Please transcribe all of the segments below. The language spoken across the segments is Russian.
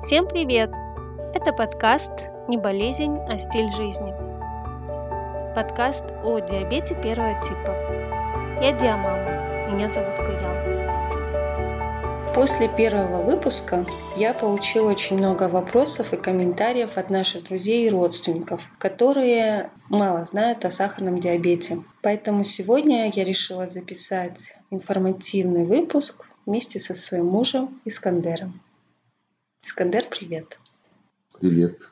Всем привет! Это подкаст «Не болезнь, а стиль жизни». Подкаст о диабете первого типа. Я Диамама, меня зовут Каял. После первого выпуска я получила очень много вопросов и комментариев от наших друзей и родственников, которые мало знают о сахарном диабете. Поэтому сегодня я решила записать информативный выпуск вместе со своим мужем Искандером. Искандер, привет. Привет.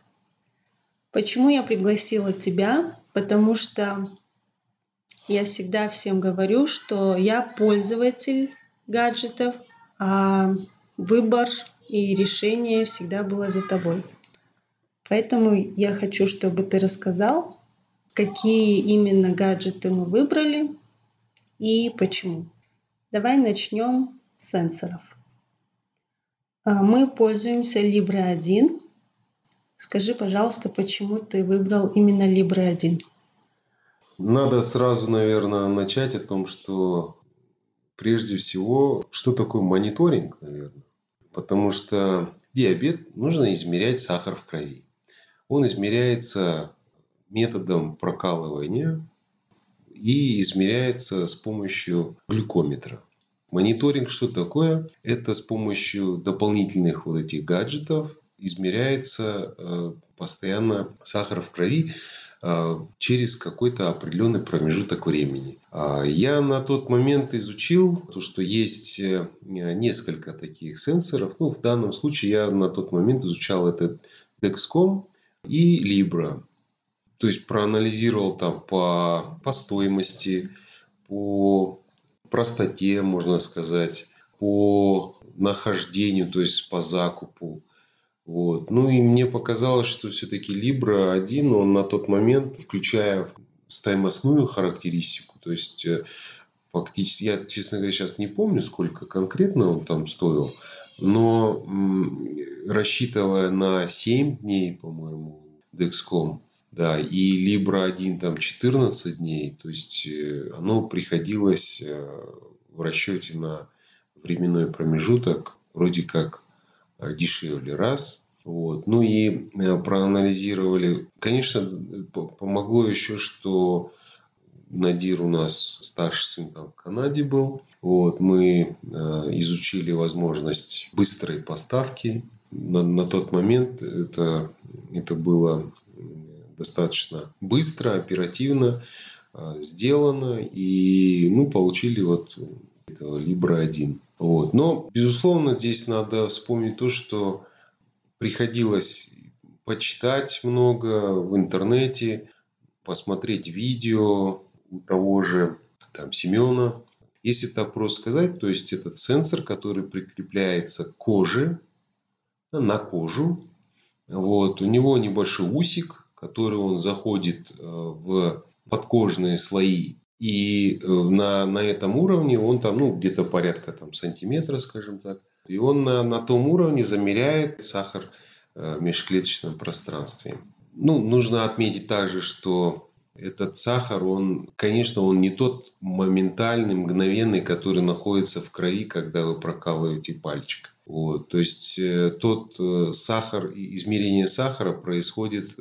Почему я пригласила тебя? Потому что я всегда всем говорю, что я пользователь гаджетов, а выбор и решение всегда было за тобой. Поэтому я хочу, чтобы ты рассказал, какие именно гаджеты мы выбрали и почему. Давай начнем с сенсоров. А, мы пользуемся Libre 1. Скажи, пожалуйста, почему ты выбрал именно Libre 1? Надо сразу, наверное, начать о том, что прежде всего, что такое мониторинг, наверное. Потому что диабет нужно измерять сахар в крови. Он измеряется методом прокалывания и измеряется с помощью глюкометра. Мониторинг что такое? Это с помощью дополнительных вот этих гаджетов измеряется э, постоянно сахар в крови э, через какой-то определенный промежуток времени. А я на тот момент изучил то, что есть э, несколько таких сенсоров. Ну, в данном случае я на тот момент изучал этот Dexcom и Libra. То есть проанализировал там по, по стоимости, по простоте, можно сказать, по нахождению, то есть по закупу. Вот. Ну и мне показалось, что все-таки Libra 1, он на тот момент, включая стоимостную характеристику, то есть э, фактически, я, честно говоря, сейчас не помню, сколько конкретно он там стоил, но рассчитывая на 7 дней, по-моему, Dexcom, да, и Libra 1 там 14 дней, то есть э, оно приходилось э, в расчете на временной промежуток вроде как э, дешевле раз. Вот. Ну и проанализировали. Конечно, помогло еще, что Надир у нас старший сын там в Канаде был. Вот, мы изучили возможность быстрой поставки. На, на тот момент это, это было достаточно быстро, оперативно а, сделано. И мы получили вот этого Libra 1. Вот. Но, безусловно, здесь надо вспомнить то, что приходилось почитать много в интернете, посмотреть видео у того же там, Семена. Если так просто сказать, то есть этот сенсор, который прикрепляется к коже, на кожу, вот, у него небольшой усик, который он заходит э, в подкожные слои. И э, на, на этом уровне он там, ну, где-то порядка там, сантиметра, скажем так. И он на, на том уровне замеряет сахар э, в межклеточном пространстве. Ну, нужно отметить также, что этот сахар, он, конечно, он не тот моментальный, мгновенный, который находится в крови, когда вы прокалываете пальчик. Вот, то есть тот сахар, измерение сахара происходит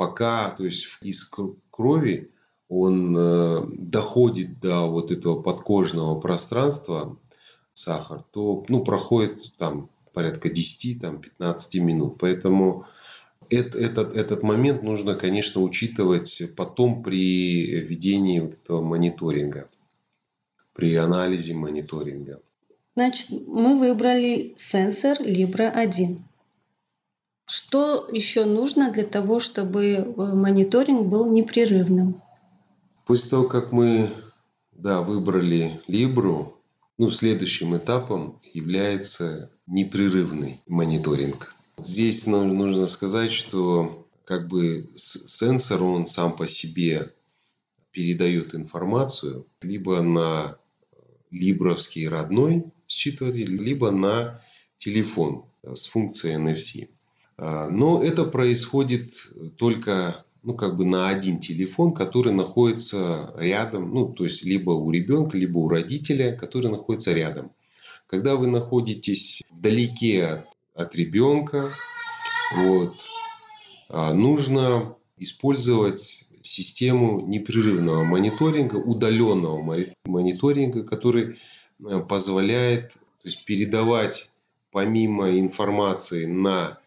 пока, то есть из крови он э, доходит до вот этого подкожного пространства, сахар, то ну, проходит там порядка 10-15 минут. Поэтому этот, этот момент нужно, конечно, учитывать потом при ведении вот этого мониторинга, при анализе мониторинга. Значит, мы выбрали сенсор Libra 1. Что еще нужно для того, чтобы э, мониторинг был непрерывным? После того, как мы да, выбрали Libru, ну, следующим этапом является непрерывный мониторинг. Здесь нужно сказать, что как бы сенсор, он сам по себе передает информацию либо на либровский родной считыватель, либо на телефон с функцией NFC. А, но это происходит только ну, как бы на один телефон, который находится рядом, ну, то есть либо у ребенка, либо у родителя, который находится рядом. Когда вы находитесь вдалеке от от ребенка. Вот. А нужно использовать систему непрерывного мониторинга, удаленного мониторинга, который э, позволяет то есть, передавать помимо информации на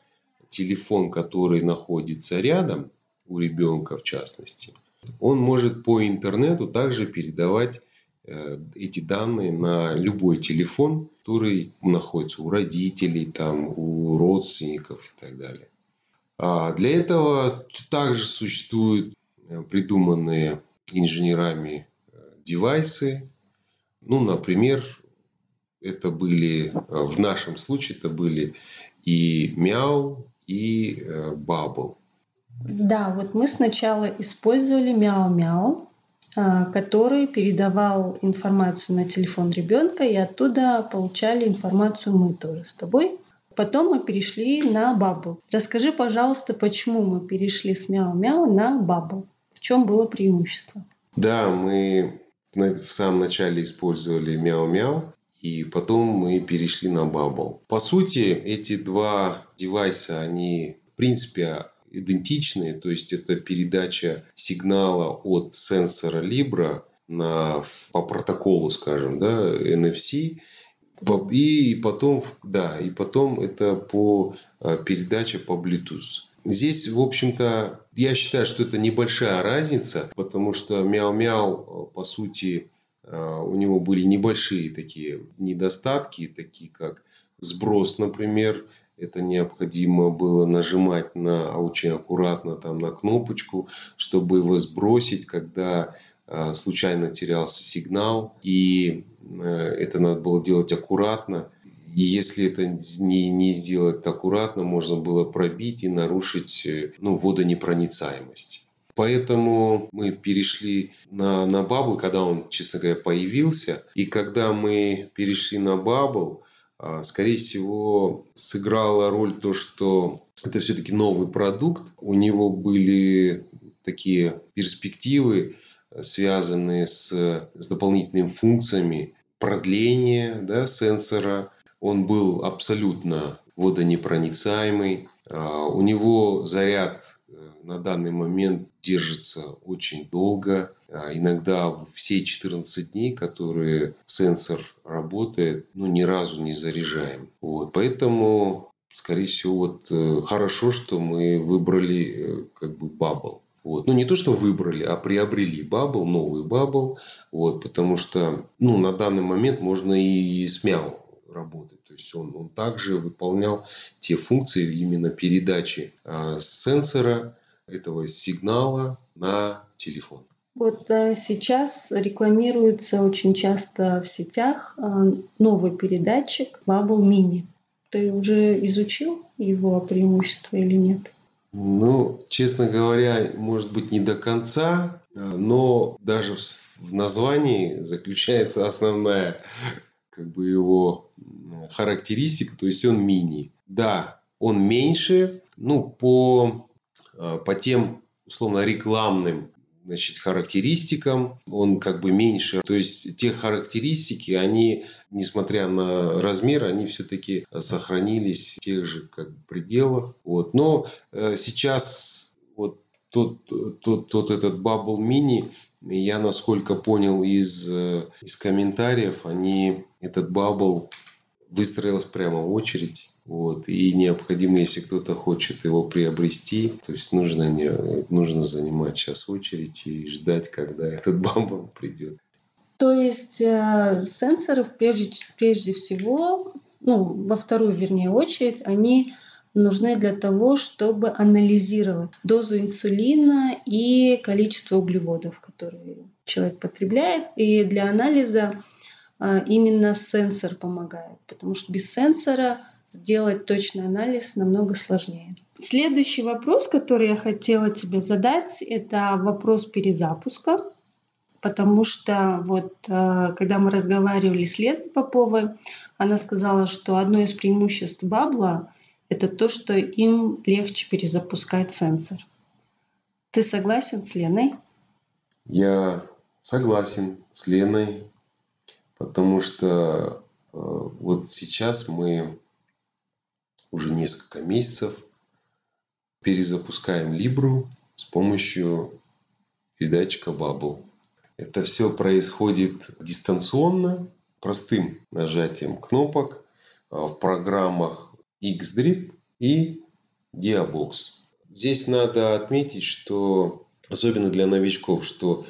телефон, который находится рядом, у ребенка в частности, он может по интернету также передавать э, эти данные на любой телефон, который находится у родителей, там, у родственников и так далее. А для этого также существуют э, придуманные инженерами э, девайсы. Ну, например, это были, в нашем случае это были и Мяу, и Bubble. Да, вот мы сначала использовали мяу-мяу, а, который передавал информацию на телефон ребенка, и оттуда получали информацию мы тоже с тобой. Потом мы перешли на Bubble. Расскажи, пожалуйста, почему мы перешли с мяу-мяу на Bubble? В чем было преимущество? Да, мы в самом начале использовали мяу-мяу, и потом мы перешли на Bubble. По сути, эти два девайса, они в принципе идентичные, то есть это передача сигнала от сенсора Libra на, по протоколу, скажем, да, NFC, и потом, да, и потом это по а, передаче по Bluetooth. Здесь, в общем-то, я считаю, что это небольшая разница, потому что мяу-мяу, по сути, у него были небольшие такие недостатки, такие как сброс, например, это необходимо было нажимать на очень аккуратно там на кнопочку, чтобы его сбросить, когда э, случайно терялся сигнал. И э, это надо было делать аккуратно. И если это не, не сделать аккуратно, можно было пробить и нарушить э, ну, водонепроницаемость. Поэтому мы перешли на, на Bubble, когда он, честно говоря, появился. И когда мы перешли на Bubble, а, скорее всего, сыграла роль то, что это все-таки новый продукт. У него были такие перспективы, связанные с, с дополнительными функциями продления да, сенсора. Он был абсолютно водонепроницаемый. А, у него заряд э, на данный момент держится очень долго. А иногда все 14 дней, которые сенсор работает, ну, ни разу не заряжаем. Вот. Поэтому, скорее всего, вот э, хорошо, что мы выбрали э, как бы Bubble. Вот. Ну, не то, что выбрали, а приобрели Bubble, новый Bubble. Вот, потому что ну, на данный момент можно и с Мяу работать. То есть он, он также выполнял те функции именно передачи а, сенсора этого сигнала на телефон. Вот э, сейчас рекламируется очень часто в сетях э, новый передатчик Bubble Mini. Ты уже изучил его преимущества или нет? Ну, честно говоря, может быть не до конца, э, но даже в названии заключается основная как бы его характеристика, то есть он мини. Да, он меньше, ну, по, по тем, условно, рекламным значит, характеристикам, он как бы меньше. То есть те характеристики, они, несмотря на размер, они все-таки сохранились в тех же как бы, пределах. Вот. Но э, сейчас вот тот, тот, тот этот Bubble Mini, я насколько понял из, э, из комментариев, они этот Bubble выстроилась прямо в очередь вот. И необходимо, если кто-то хочет его приобрести, то есть нужно, не, нужно занимать сейчас очередь и ждать, когда этот бамбл придет. То есть э, сенсоры прежде, прежде всего, ну, во вторую, вернее, очередь, они нужны для того, чтобы анализировать дозу инсулина и количество углеводов, которые человек потребляет. И для анализа э, именно сенсор помогает, потому что без сенсора сделать точный анализ намного сложнее. Следующий вопрос, который я хотела тебе задать, это вопрос перезапуска, потому что вот э, когда мы разговаривали с Леной Поповой, она сказала, что одно из преимуществ Бабла – это то, что им легче перезапускать сенсор. Ты согласен с Леной? Я согласен с Леной, потому что э, вот сейчас мы уже несколько месяцев перезапускаем Libru с помощью передатчика Bubble. Это все происходит дистанционно, простым нажатием кнопок а, в программах Xdrip и Diabox. Здесь надо отметить, что особенно для новичков, что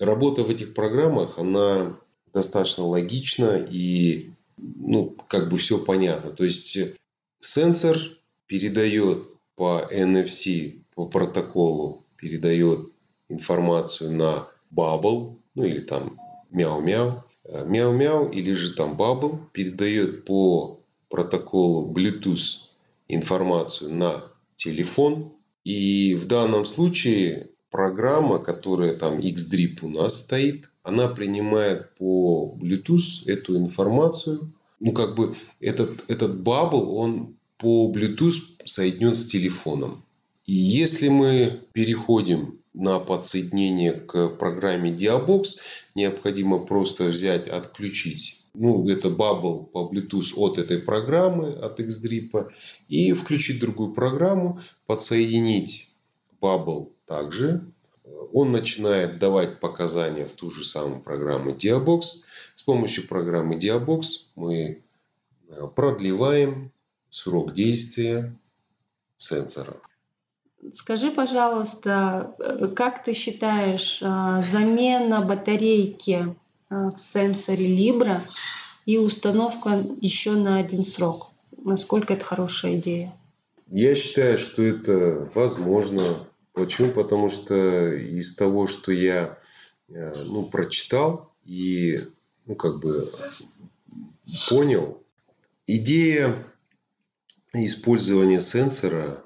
работа в этих программах, она достаточно логична и ну, как бы все понятно. То есть сенсор передает по NFC, по протоколу, передает информацию на Bubble, ну или там мяу-мяу. Мяу-мяу или же там Bubble передает по протоколу Bluetooth информацию на телефон. И в данном случае программа, которая там Xdrip у нас стоит, она принимает по Bluetooth эту информацию. Ну, как бы этот, этот Bubble, он по Bluetooth соединен с телефоном. И если мы переходим на подсоединение к программе Diabox, необходимо просто взять, отключить ну, это Bubble по Bluetooth от этой программы, от Xdrip, и включить другую программу, подсоединить Bubble также. Он начинает давать показания в ту же самую программу Diabox. С помощью программы Diabox мы э, продлеваем срок действия сенсора. Скажи, пожалуйста, э, как ты считаешь, э, замена батарейки в сенсоре Libra и установка еще на один срок? Насколько это хорошая идея? Я считаю, что это возможно. Почему? Потому что из того, что я ну, прочитал и ну, как бы понял, идея использования сенсора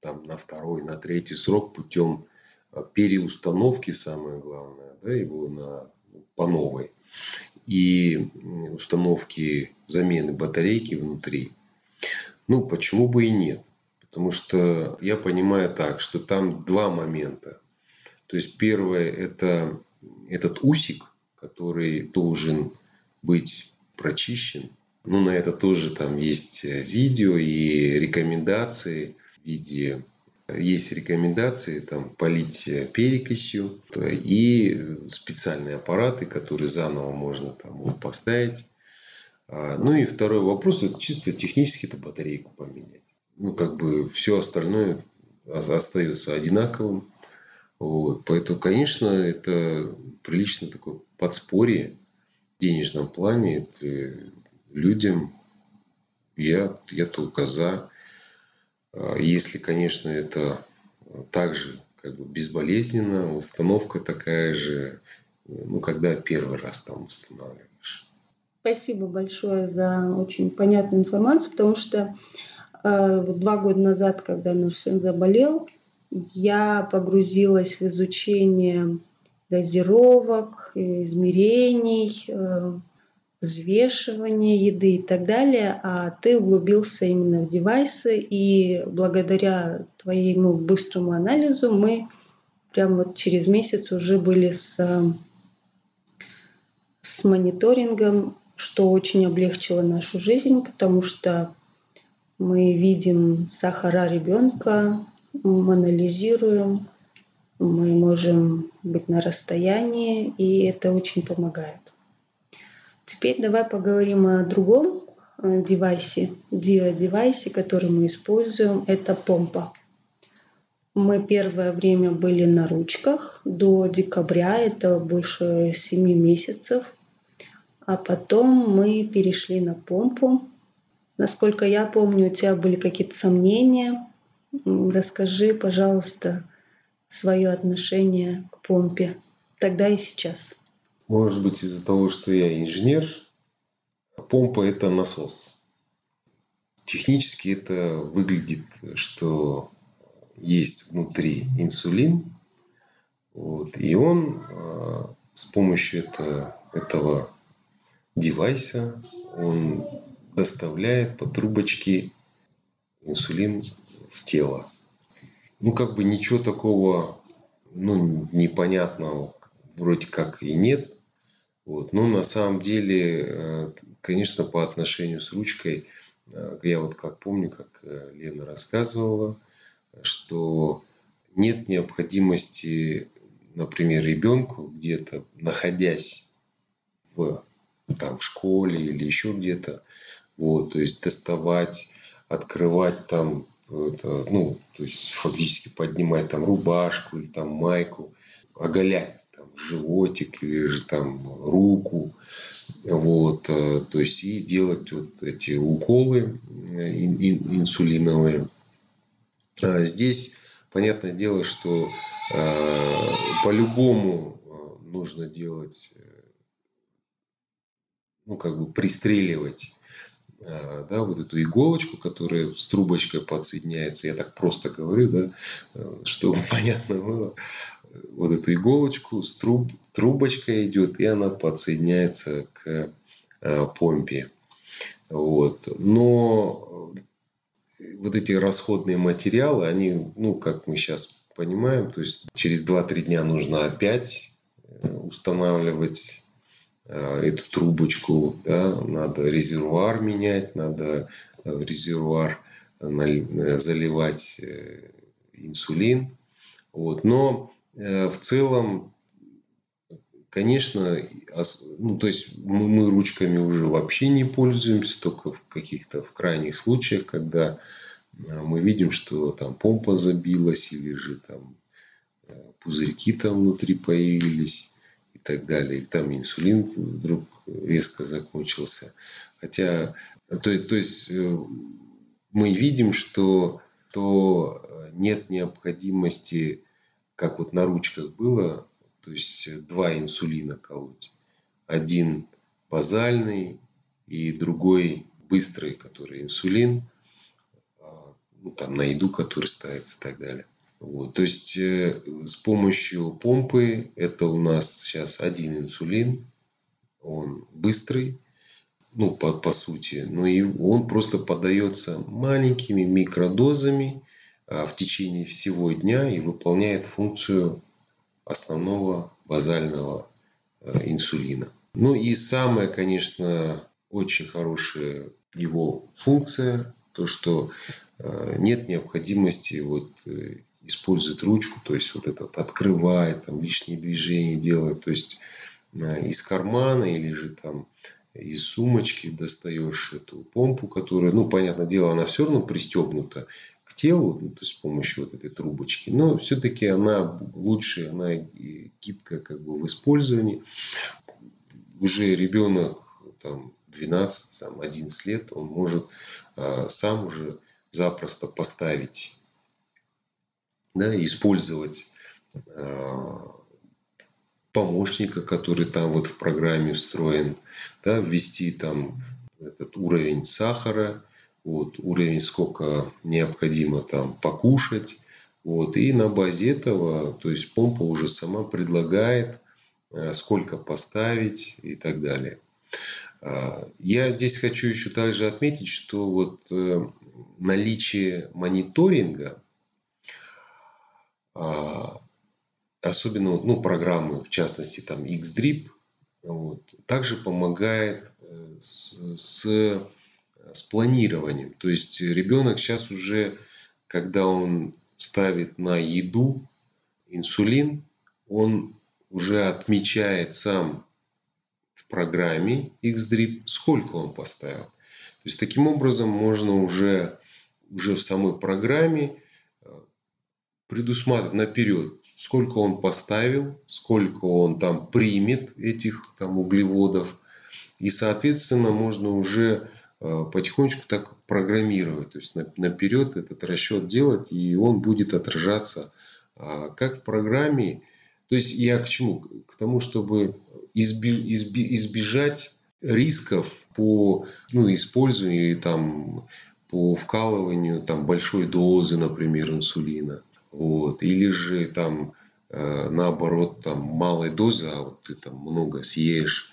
там, на второй, на третий срок путем а, переустановки, самое главное, да, его на, по новой. И установки замены батарейки внутри. Ну, почему бы и нет? Потому что я понимаю так, что там два момента. То есть первое это этот усик, который должен быть прочищен. Ну, на это тоже там есть видео и рекомендации виде есть рекомендации там полить перекисью и специальные аппараты, которые заново можно там поставить. А, ну и второй вопрос, это чисто технически это батарейку поменять. Ну как бы все остальное остается одинаковым. Вот. Поэтому, конечно, это прилично такое подспорье в денежном плане. Это людям я, я только за. А, если, конечно, это также как бы безболезненно, установка такая же, ну, когда первый раз там устанавливаешь. Спасибо большое за очень понятную информацию, потому что два года назад, когда наш сын заболел, я погрузилась в изучение дозировок, измерений, э, взвешивание еды и так далее, а ты углубился именно в девайсы, и благодаря твоему быстрому анализу мы прямо вот через месяц уже были с, с мониторингом, что очень облегчило нашу жизнь, потому что мы видим сахара ребенка, мы анализируем, мы можем быть на расстоянии, и это очень помогает. Теперь давай поговорим о другом э, девайсе, диа-девайсе, который мы используем. Это помпа. Мы первое время были на ручках до декабря, это больше 7 месяцев. А потом мы перешли на помпу. Насколько я помню, у тебя были какие-то сомнения. Расскажи, пожалуйста, свое отношение к помпе тогда и сейчас. Может быть из-за того, что я инженер, помпа это насос. Технически это выглядит, что есть внутри инсулин, вот, и он э, с помощью это, этого девайса он доставляет по трубочке инсулин в тело. Ну, как бы ничего такого ну, непонятного вроде как и нет. Вот. Но на самом деле, э, конечно, по отношению с ручкой э, я вот как помню, как э, Лена рассказывала, что нет необходимости, например, ребенку где-то, находясь в, там, в школе или еще где-то, вот, то есть доставать, открывать там, это, ну, то есть фактически поднимать там рубашку или там майку, оголять там, животик или же там руку, вот, э, то есть и делать вот эти уколы э, инсулиновые. А здесь понятное дело, что э, по-любому нужно делать, ну как бы пристреливать да, вот эту иголочку, которая с трубочкой подсоединяется, я так просто говорю, да, чтобы понятно было, вот эту иголочку с труб, трубочкой идет, и она подсоединяется к э, помпе. Вот. Но вот эти расходные материалы, они, ну, как мы сейчас понимаем, то есть через 2-3 дня нужно опять э, устанавливать э, эту трубочку, да, надо резервуар менять, надо в резервуар заливать инсулин. Вот. Но Э, в целом, конечно, ну, то есть мы, мы ручками уже вообще не пользуемся, только в каких-то в крайних случаях, когда э, мы видим, что там помпа забилась или же там э, пузырьки там внутри появились так далее. Или там инсулин вдруг резко закончился. Хотя, то, то есть мы видим, что то нет необходимости как вот на ручках было, то есть два инсулина колоть. Один базальный и другой быстрый, который инсулин, а, ну, там на еду, который ставится и так далее. Вот. То есть э, с помощью помпы это у нас сейчас один инсулин, он быстрый, ну, по, по сути, но и он просто подается маленькими микродозами а, в течение всего дня и выполняет функцию основного базального э, инсулина. Ну и самая, конечно, очень хорошая его функция, то, что э, нет необходимости вот э, использовать ручку, то есть вот это вот открывает, там лишние движения делает, то есть из кармана или же там из сумочки достаешь эту помпу, которая, ну, понятное дело, она все равно пристегнута к телу, ну, то есть с помощью вот этой трубочки, но все-таки она лучше, она гибкая как бы в использовании. Уже ребенок там 12, там, 11 лет, он может а, сам уже запросто поставить, да, использовать а, помощника, который там вот в программе встроен, да, ввести там этот уровень сахара, вот, уровень, сколько необходимо там покушать. Вот, и на базе этого, то есть помпа уже сама предлагает, э, сколько поставить и так далее. А, я здесь хочу еще также отметить, что вот э, наличие мониторинга, особенно вот, ну, программы, в частности там XDRIP, вот, также помогает э, с, с с планированием. То есть ребенок сейчас уже, когда он ставит на еду инсулин, он уже отмечает сам в программе XDRIP, сколько он поставил. То есть таким образом можно уже, уже в самой программе э, предусматривать наперед, сколько он поставил, сколько он там примет этих там углеводов. И, соответственно, можно уже Э, потихонечку так программировать, то есть наперед этот расчет делать, и он будет отражаться а, как в программе. То есть я к чему? К тому, чтобы избежать рисков по ну, использованию там по вкалыванию там большой дозы, например, инсулина, вот, или же там э, наоборот там малой дозы, а вот ты там много съешь,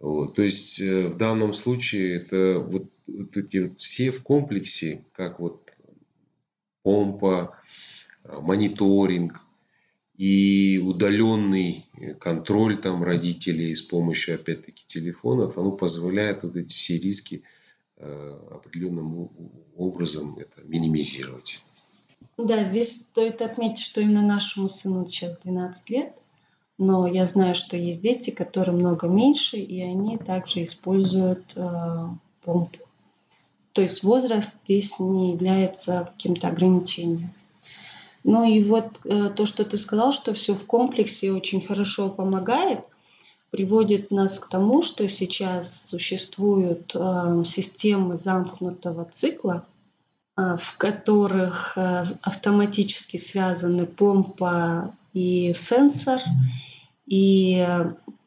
вот. То есть э, в данном случае это вот, вот эти вот все в комплексе, как вот помпа, а, мониторинг и удаленный контроль там родителей с помощью опять-таки телефонов, оно позволяет вот эти все риски э, определенным образом это минимизировать. Да, здесь стоит отметить, что именно нашему сыну сейчас 12 лет, но я знаю, что есть дети, которым много меньше, и они также используют э, помпу. То есть возраст здесь не является каким-то ограничением. Ну и вот э, то, что ты сказал, что все в комплексе очень хорошо помогает, приводит нас к тому, что сейчас существуют э, системы замкнутого цикла, в которых э, автоматически связаны помпа и сенсор, и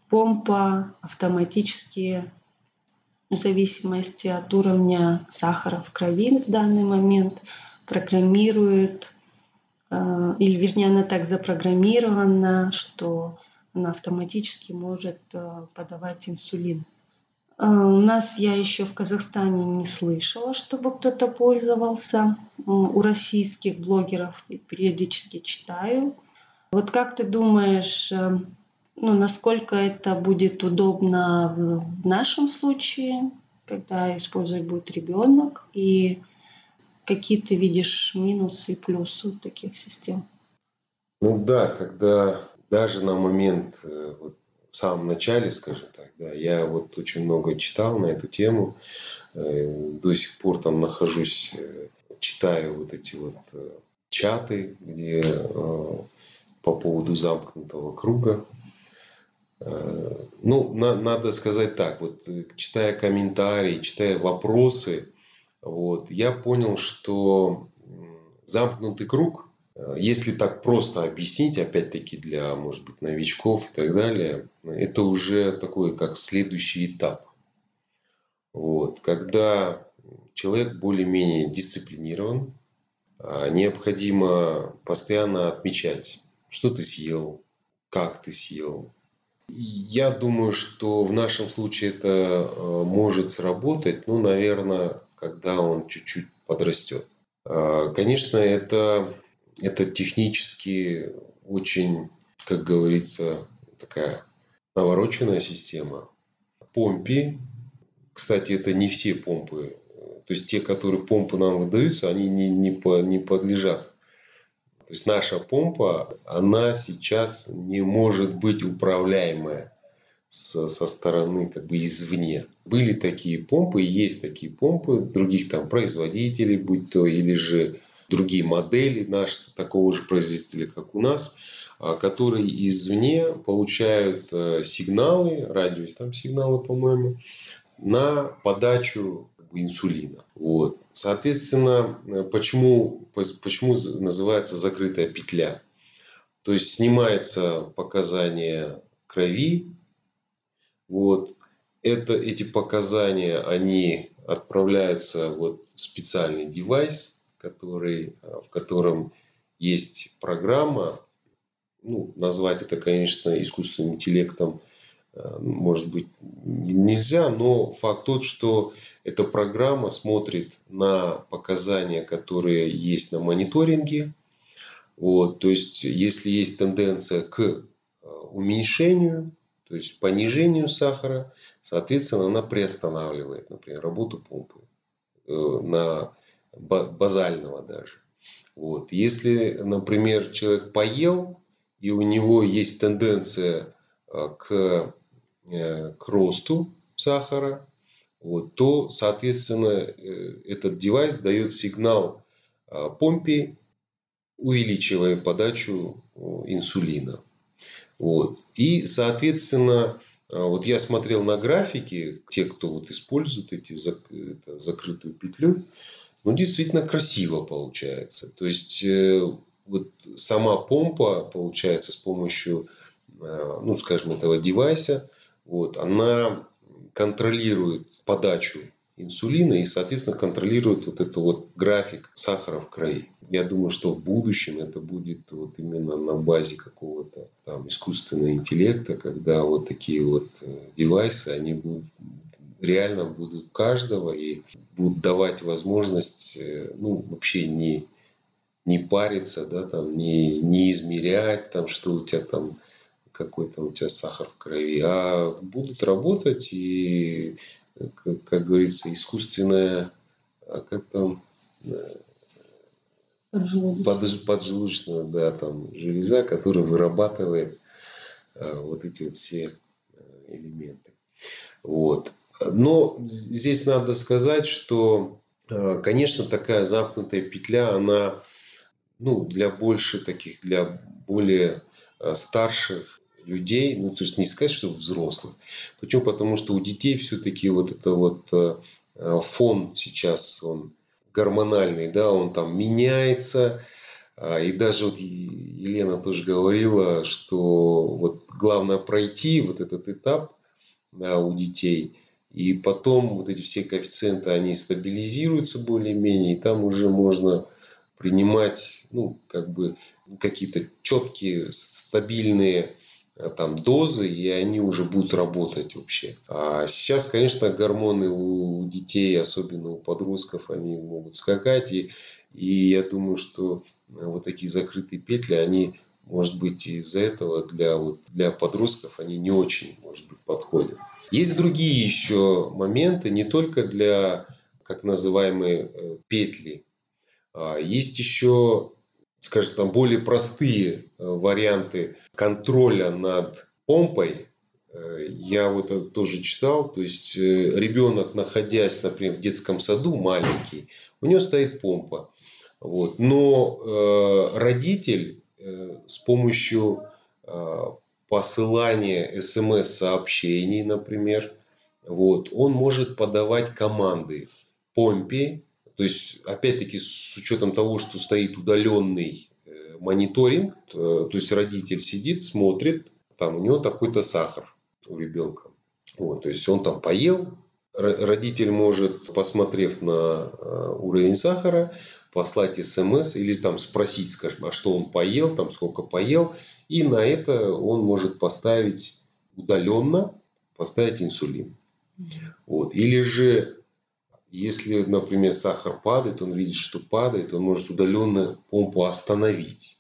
помпа автоматически в зависимости от уровня сахара в крови в данный момент программирует, э, или вернее она так запрограммирована, что она автоматически может э, подавать инсулин. Э, у нас я еще в Казахстане не слышала, чтобы кто-то пользовался. У российских блогеров периодически читаю. Вот как ты думаешь, ну, насколько это будет удобно в нашем случае, когда использовать будет ребенок, и какие ты видишь минусы и плюсы таких систем? Ну да, когда даже на момент, э, вот в самом начале, скажем так, да, я вот очень много читал на эту тему, э, до сих пор там нахожусь, э, читаю вот эти вот чаты, где по поводу замкнутого круга, Э, ну, на, надо сказать так, вот э, читая комментарии, читая вопросы, вот, я понял, что замкнутый круг, э, если так просто объяснить, опять-таки для, может быть, новичков и так далее, это уже такой, как следующий этап. Вот, когда человек более-менее дисциплинирован, а необходимо постоянно отмечать, что ты съел, как ты съел, я думаю, что в нашем случае это э, может сработать, ну, наверное, когда он чуть-чуть подрастет. А, конечно, это, это технически очень, как говорится, такая навороченная система. Помпи, кстати, это не все помпы, то есть те, которые помпы нам выдаются, они не, не, по, не подлежат то есть наша помпа, она сейчас не может быть управляемая со, со стороны как бы извне. Были такие помпы, есть такие помпы других там производителей, будь то или же другие модели наши такого же производителя, как у нас, а, которые извне получают э, сигналы, радио там сигналы, по-моему, на подачу инсулина. Вот. Соответственно, э, почему, почему называется закрытая петля? То есть снимается показания крови. Вот. Это, эти показания, они отправляются вот в специальный девайс, который, э, в котором есть программа, ну, назвать это, конечно, искусственным интеллектом Э, может быть, нельзя, но факт тот, что эта программа смотрит на показания, которые есть на мониторинге. Вот, то есть, если есть тенденция к э, уменьшению, то есть понижению сахара, соответственно, она приостанавливает, например, работу помпы на базального даже. Вот. Если, например, человек поел, и у него есть тенденция к Э, к росту сахара, вот, то, соответственно, э, этот девайс дает сигнал помпе, увеличивая подачу инсулина. Вот. И, соответственно, вот я смотрел на графики, те, кто вот использует эти это, закрытую петлю, ну, действительно красиво получается. То есть, э, вот сама помпа, получается, с помощью, ну, скажем, этого девайса, вот, она контролирует подачу инсулина и, соответственно, контролирует вот этот вот график сахара в крови. Я думаю, что в будущем это будет вот именно на базе какого-то там искусственного интеллекта, когда вот такие вот э, девайсы, они будут реально будут каждого и будут давать возможность, э, ну, вообще не, не париться, да, там, не, не измерять, там, что у тебя там какой то у тебя сахар в крови, а будут работать и как, как говорится, искусственная, а как там, Поджелудочная. поджелудочная, да, там железа, которая вырабатывает вот эти вот все элементы. Вот. Но здесь надо сказать, что, конечно, такая замкнутая петля, она ну, для больше таких, для более старших людей, ну, то есть не сказать, что взрослых. Почему? Потому что у детей все-таки вот это вот э, фон сейчас, он гормональный, да, он там меняется. А, и даже вот Елена тоже говорила, что вот главное пройти вот этот этап да, у детей, и потом вот эти все коэффициенты, они стабилизируются более-менее, и там уже можно принимать, ну, как бы какие-то четкие, стабильные Э, там дозы, и они уже будут работать вообще. А сейчас, конечно, гормоны у детей, особенно у подростков, они могут скакать. И, и я думаю, что э, вот такие закрытые петли, они, может быть, из-за этого для, вот, для подростков они не очень, может быть, подходят. Есть другие еще моменты, не только для, как называемые, э, петли. А есть еще скажем, там более простые э, варианты контроля над помпой, э, я вот это тоже читал, то есть ребенок, находясь, например, в детском саду маленький, у него стоит помпа, вот, но родитель с помощью посылания смс-сообщений, например, вот, он может подавать команды помпе. То есть, опять-таки, с учетом того, что стоит удаленный э, мониторинг, то, то есть родитель сидит, смотрит, там у него такой-то сахар у ребенка. Вот, то есть он там поел, родитель может, посмотрев на э, уровень сахара, послать смс или там спросить, скажем, а что он поел, там сколько поел, и на это он может поставить удаленно, поставить инсулин. Вот. Или же если, например, сахар падает, он видит, что падает, он может удаленно помпу остановить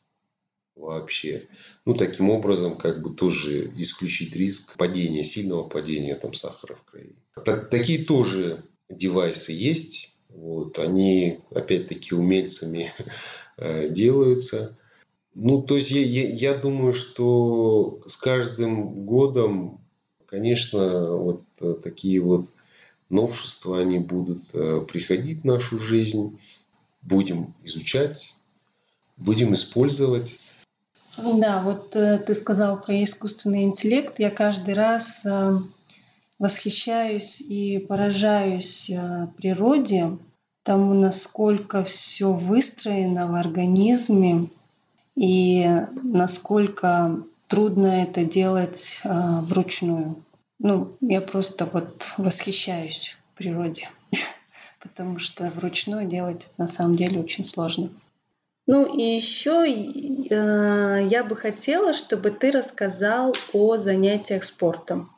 вообще. Ну, таким образом, как бы тоже исключить риск падения, сильного падения там сахара в крови. Так, такие тоже девайсы есть. Вот, они, опять-таки, умельцами э, делаются. Ну, то есть я, я, я думаю, что с каждым годом, конечно, вот э, такие вот новшества, они будут э, приходить в нашу жизнь. Будем изучать, будем использовать. Да, вот э, ты сказал про искусственный интеллект. Я каждый раз восхищаюсь и поражаюсь природе, тому, насколько все выстроено в организме и насколько трудно это делать вручную. Ну, я просто вот восхищаюсь природе, потому что вручную делать на самом деле очень сложно. Ну и еще э, я бы хотела, чтобы ты рассказал о занятиях спортом,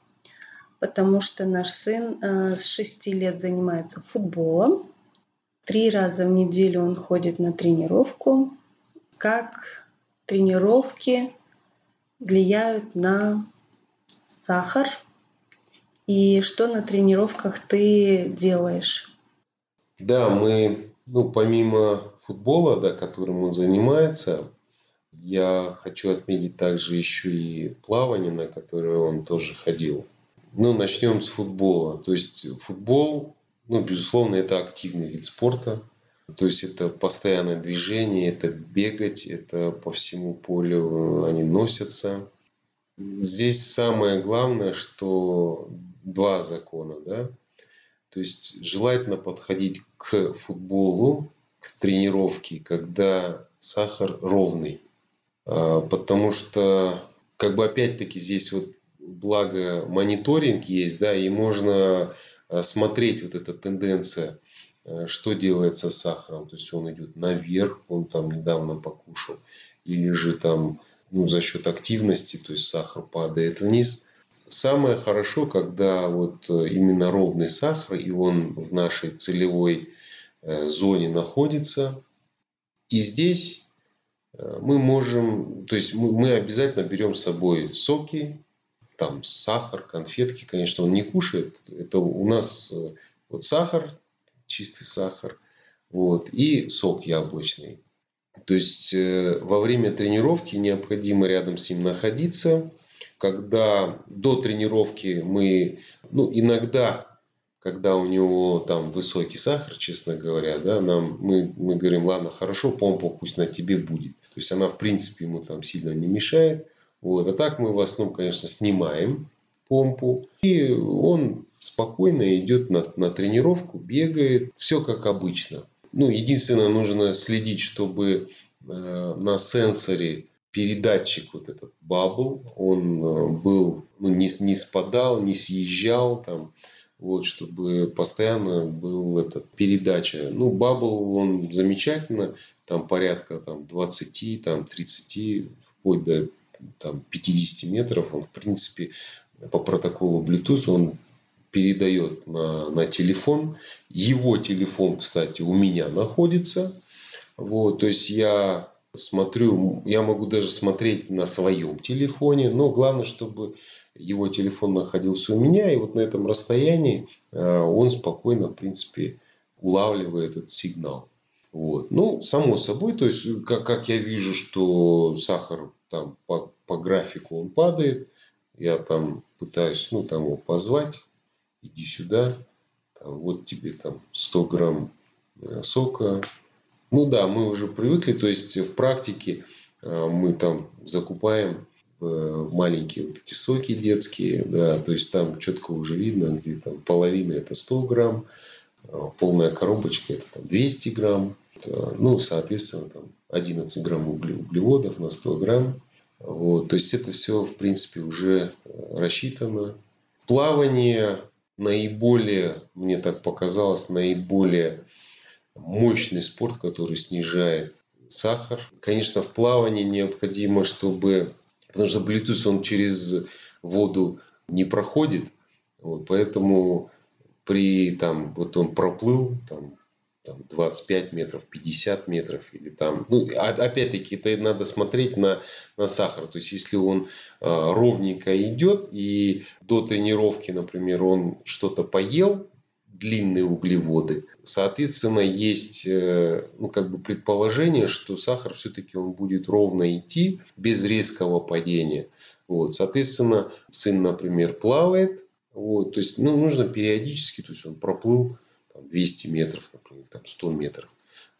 потому что наш сын э, с 6 лет занимается футболом, три раза в неделю он ходит на тренировку. Как тренировки влияют на сахар и что на тренировках ты делаешь? Да, мы, ну, помимо футбола, да, которым он занимается, я хочу отметить также еще и плавание, на которое он тоже ходил. Ну, начнем с футбола. То есть футбол, ну, безусловно, это активный вид спорта. То есть это постоянное движение, это бегать, это по всему полю они носятся. Здесь самое главное, что два закона, да. То есть желательно подходить к футболу, к тренировке, когда сахар ровный. А, потому что, как бы опять-таки здесь вот благо мониторинг есть, да, и можно а, смотреть вот эта тенденция, что делается с сахаром. То есть он идет наверх, он там недавно покушал, или же там ну, за счет активности, то есть сахар падает вниз. Самое хорошо, когда вот э, именно ровный сахар, и он в нашей целевой э, зоне находится. И здесь э, мы можем, то есть мы, мы обязательно берем с собой соки, там сахар, конфетки, конечно, он не кушает. Это у нас э, вот сахар, чистый сахар, вот, и сок яблочный. То есть э, во время тренировки необходимо рядом с ним находиться. Когда до тренировки мы, ну, иногда, когда у него там высокий сахар, честно говоря, да, нам, мы, мы говорим, ладно, хорошо, помпа пусть на тебе будет. То есть она, в принципе, ему там сильно не мешает. Вот. А так мы в основном, конечно, снимаем помпу. И он спокойно идет на, на тренировку, бегает. Все как обычно. Ну, единственное, нужно следить, чтобы э, на сенсоре передатчик вот этот Bubble, он э, был, ну, не, не спадал, не съезжал там, вот, чтобы постоянно был этот передача. Ну, Bubble, он замечательно, там порядка там 20, там 30, вплоть до там 50 метров, он в принципе по протоколу Bluetooth он передает на, на телефон. Его телефон, кстати, у меня находится. Вот, то есть я смотрю, я могу даже смотреть на своем телефоне, но главное, чтобы его телефон находился у меня, и вот на этом расстоянии э, он спокойно, в принципе, улавливает этот сигнал. Вот. Ну, само собой, то есть, как, как я вижу, что сахар там по, по графику он падает, я там пытаюсь, ну, там его позвать, иди сюда, там, вот тебе там 100 грамм э, сока. Ну да, мы уже привыкли, то есть в практике э, мы там закупаем э, маленькие вот эти соки детские, да, то есть там четко уже видно, где там половина это 100 грамм, полная коробочка это там 200 грамм, ну, соответственно, там 11 грамм углеводов на 100 грамм. Вот, то есть это все, в принципе, уже рассчитано. Плавание наиболее, мне так показалось, наиболее мощный спорт, который снижает сахар. Конечно, в плавании необходимо, чтобы... Потому что Bluetooth, он через воду не проходит. Вот, поэтому при там, вот он проплыл там там, 25 метров, 50 метров или там, ну, опять-таки, это надо смотреть на, на сахар. То есть, если он э, ровненько идет и до тренировки, например, он что-то поел, длинные углеводы, соответственно, есть, э, ну, как бы предположение, что сахар все-таки он будет ровно идти без резкого падения. Вот, соответственно, сын, например, плавает, вот, то есть, ну, нужно периодически, то есть он проплыл там, 200 метров, например, там 100 метров.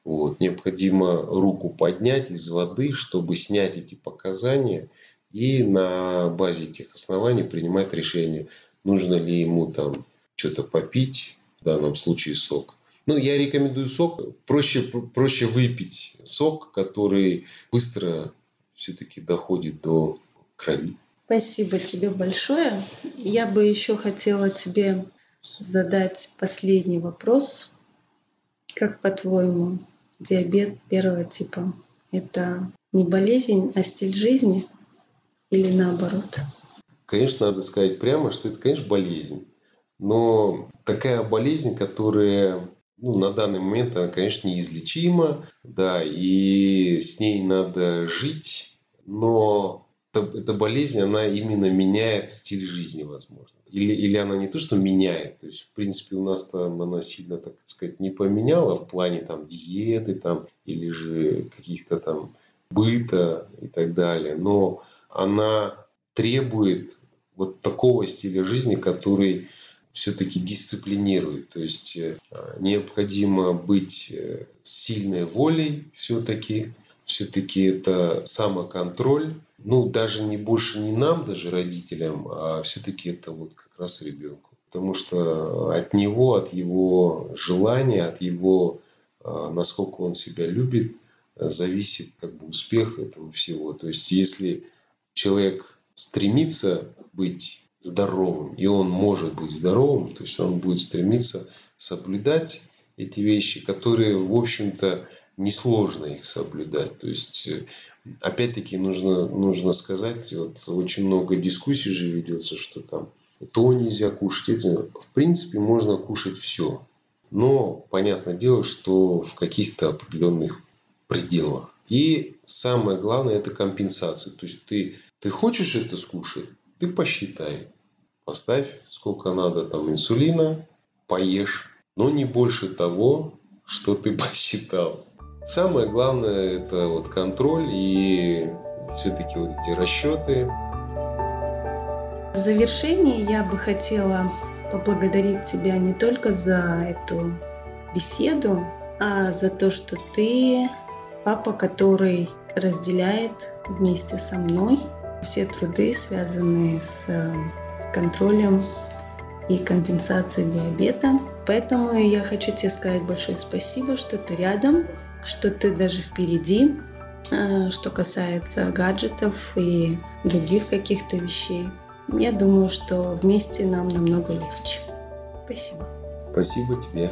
Вот. Необходимо руку поднять из воды, чтобы снять эти показания и на базе этих оснований принимать решение, нужно ли ему там что-то попить, в данном случае сок. Ну, я рекомендую сок. Проще, проще выпить сок, который быстро все-таки доходит до крови. Спасибо тебе большое. Я бы еще хотела тебе задать последний вопрос. Как по-твоему, диабет первого типа – это не болезнь, а стиль жизни или наоборот? Конечно, надо сказать прямо, что это, конечно, болезнь. Но такая болезнь, которая ну, на данный момент, она, конечно, неизлечима, да, и с ней надо жить, но эта болезнь, она именно меняет стиль жизни, возможно или, или она не то, что меняет, то есть, в принципе, у нас там она сильно, так сказать, не поменяла в плане там диеты там, или же каких-то там быта и так далее, но она требует вот такого стиля жизни, который все-таки дисциплинирует. То есть э, необходимо быть э, сильной волей все-таки, все-таки это самоконтроль, ну, даже не больше не нам, даже родителям, а все-таки это вот как раз ребенку. Потому что от него, от его желания, от его, а, насколько он себя любит, зависит как бы успех этого всего. То есть, если человек стремится быть здоровым, и он может быть здоровым, то есть он будет стремиться соблюдать эти вещи, которые, в общем-то, несложно их соблюдать. То есть опять-таки нужно, нужно сказать, вот очень много дискуссий же ведется, что там то нельзя кушать, это. В принципе, можно кушать все. Но понятное дело, что в каких-то определенных пределах. И самое главное – это компенсация. То есть ты, ты хочешь это скушать? ты посчитай. Поставь, сколько надо там инсулина, поешь, но не больше того, что ты посчитал. Самое главное это вот контроль и все-таки вот эти расчеты. В завершении я бы хотела поблагодарить тебя не только за эту беседу, а за то, что ты папа, который разделяет вместе со мной все труды, связанные с э, контролем и компенсацией диабета. Поэтому я хочу тебе сказать большое спасибо, что ты рядом, что ты даже впереди, э, что касается гаджетов и других каких-то вещей. Я думаю, что вместе нам намного легче. Спасибо. Спасибо тебе.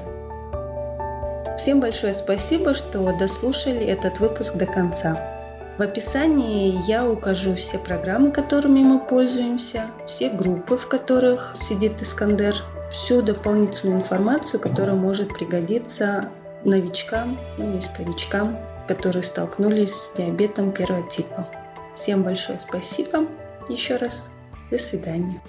Всем большое спасибо, что дослушали этот выпуск до конца. В описании я укажу все программы, которыми мы пользуемся, все группы, в которых сидит Искандер, всю дополнительную информацию, которая может пригодиться новичкам, ну, исковичкам, которые столкнулись с диабетом первого типа. Всем большое спасибо еще раз. До свидания.